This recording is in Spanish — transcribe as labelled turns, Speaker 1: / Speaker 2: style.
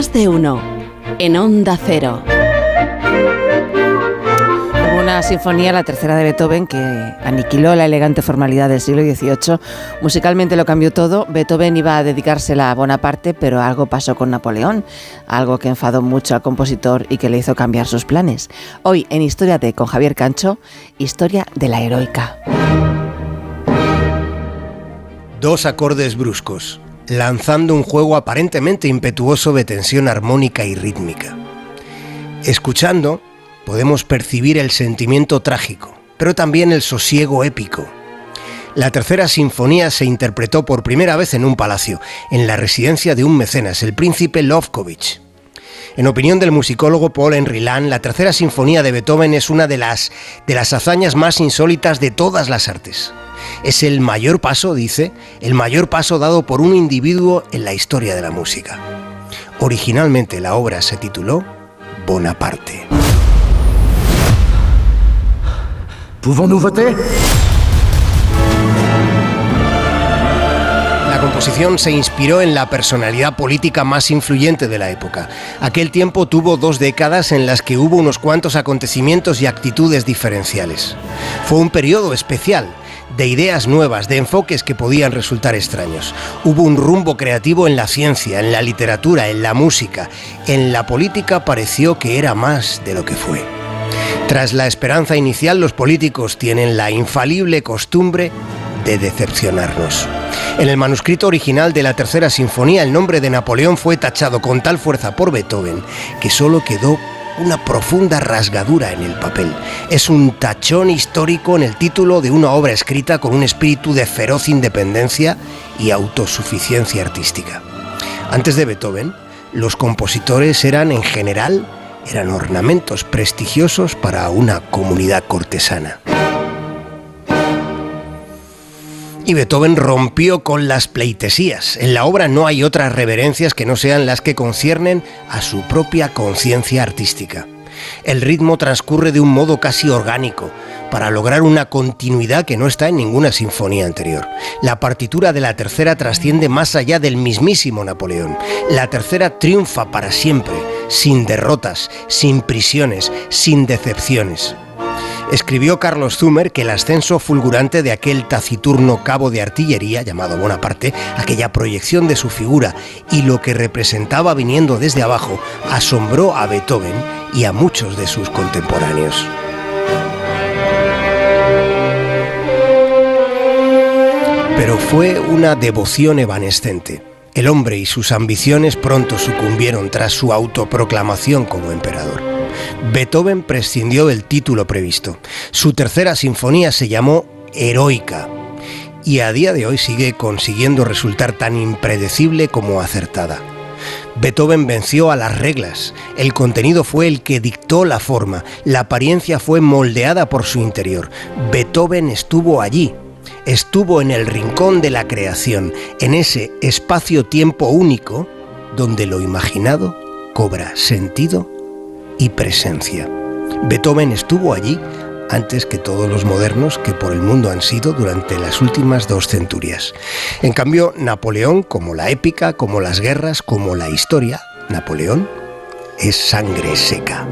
Speaker 1: Más de uno. En Onda Cero.
Speaker 2: Hubo una sinfonía, la tercera de Beethoven, que aniquiló la elegante formalidad del siglo XVIII. Musicalmente lo cambió todo. Beethoven iba a dedicársela a Bonaparte, pero algo pasó con Napoleón, algo que enfadó mucho al compositor y que le hizo cambiar sus planes. Hoy, en Historia de con Javier Cancho, historia de la heroica.
Speaker 3: Dos acordes bruscos, lanzando un juego aparentemente impetuoso de tensión armónica y rítmica. Escuchando, podemos percibir el sentimiento trágico, pero también el sosiego épico. La tercera sinfonía se interpretó por primera vez en un palacio, en la residencia de un mecenas, el príncipe Lovkovich. En opinión del musicólogo Paul Henry Land, la tercera sinfonía de Beethoven es una de las, de las hazañas más insólitas de todas las artes. Es el mayor paso, dice, el mayor paso dado por un individuo en la historia de la música. Originalmente la obra se tituló Bonaparte.
Speaker 4: Pouvons-nous
Speaker 3: composición se inspiró en la personalidad política más influyente de la época. Aquel tiempo tuvo dos décadas en las que hubo unos cuantos acontecimientos y actitudes diferenciales. Fue un periodo especial, de ideas nuevas, de enfoques que podían resultar extraños. Hubo un rumbo creativo en la ciencia, en la literatura, en la música. En la política pareció que era más de lo que fue. Tras la esperanza inicial, los políticos tienen la infalible costumbre de decepcionarnos. En el manuscrito original de la Tercera Sinfonía, el nombre de Napoleón fue tachado con tal fuerza por Beethoven que solo quedó una profunda rasgadura en el papel. Es un tachón histórico en el título de una obra escrita con un espíritu de feroz independencia y autosuficiencia artística. Antes de Beethoven, los compositores eran en general eran ornamentos prestigiosos para una comunidad cortesana. Y Beethoven rompió con las pleitesías. En la obra no hay otras reverencias que no sean las que conciernen a su propia conciencia artística. El ritmo transcurre de un modo casi orgánico, para lograr una continuidad que no está en ninguna sinfonía anterior. La partitura de la tercera trasciende más allá del mismísimo Napoleón. La tercera triunfa para siempre, sin derrotas, sin prisiones, sin decepciones. Escribió Carlos Zumer que el ascenso fulgurante de aquel taciturno cabo de artillería llamado Bonaparte, aquella proyección de su figura y lo que representaba viniendo desde abajo, asombró a Beethoven y a muchos de sus contemporáneos. Pero fue una devoción evanescente. El hombre y sus ambiciones pronto sucumbieron tras su autoproclamación como emperador. Beethoven prescindió del título previsto. Su tercera sinfonía se llamó Heroica y a día de hoy sigue consiguiendo resultar tan impredecible como acertada. Beethoven venció a las reglas, el contenido fue el que dictó la forma, la apariencia fue moldeada por su interior. Beethoven estuvo allí, estuvo en el rincón de la creación, en ese espacio-tiempo único donde lo imaginado cobra sentido y presencia. Beethoven estuvo allí antes que todos los modernos que por el mundo han sido durante las últimas dos centurias. En cambio, Napoleón, como la épica, como las guerras, como la historia, Napoleón es sangre seca.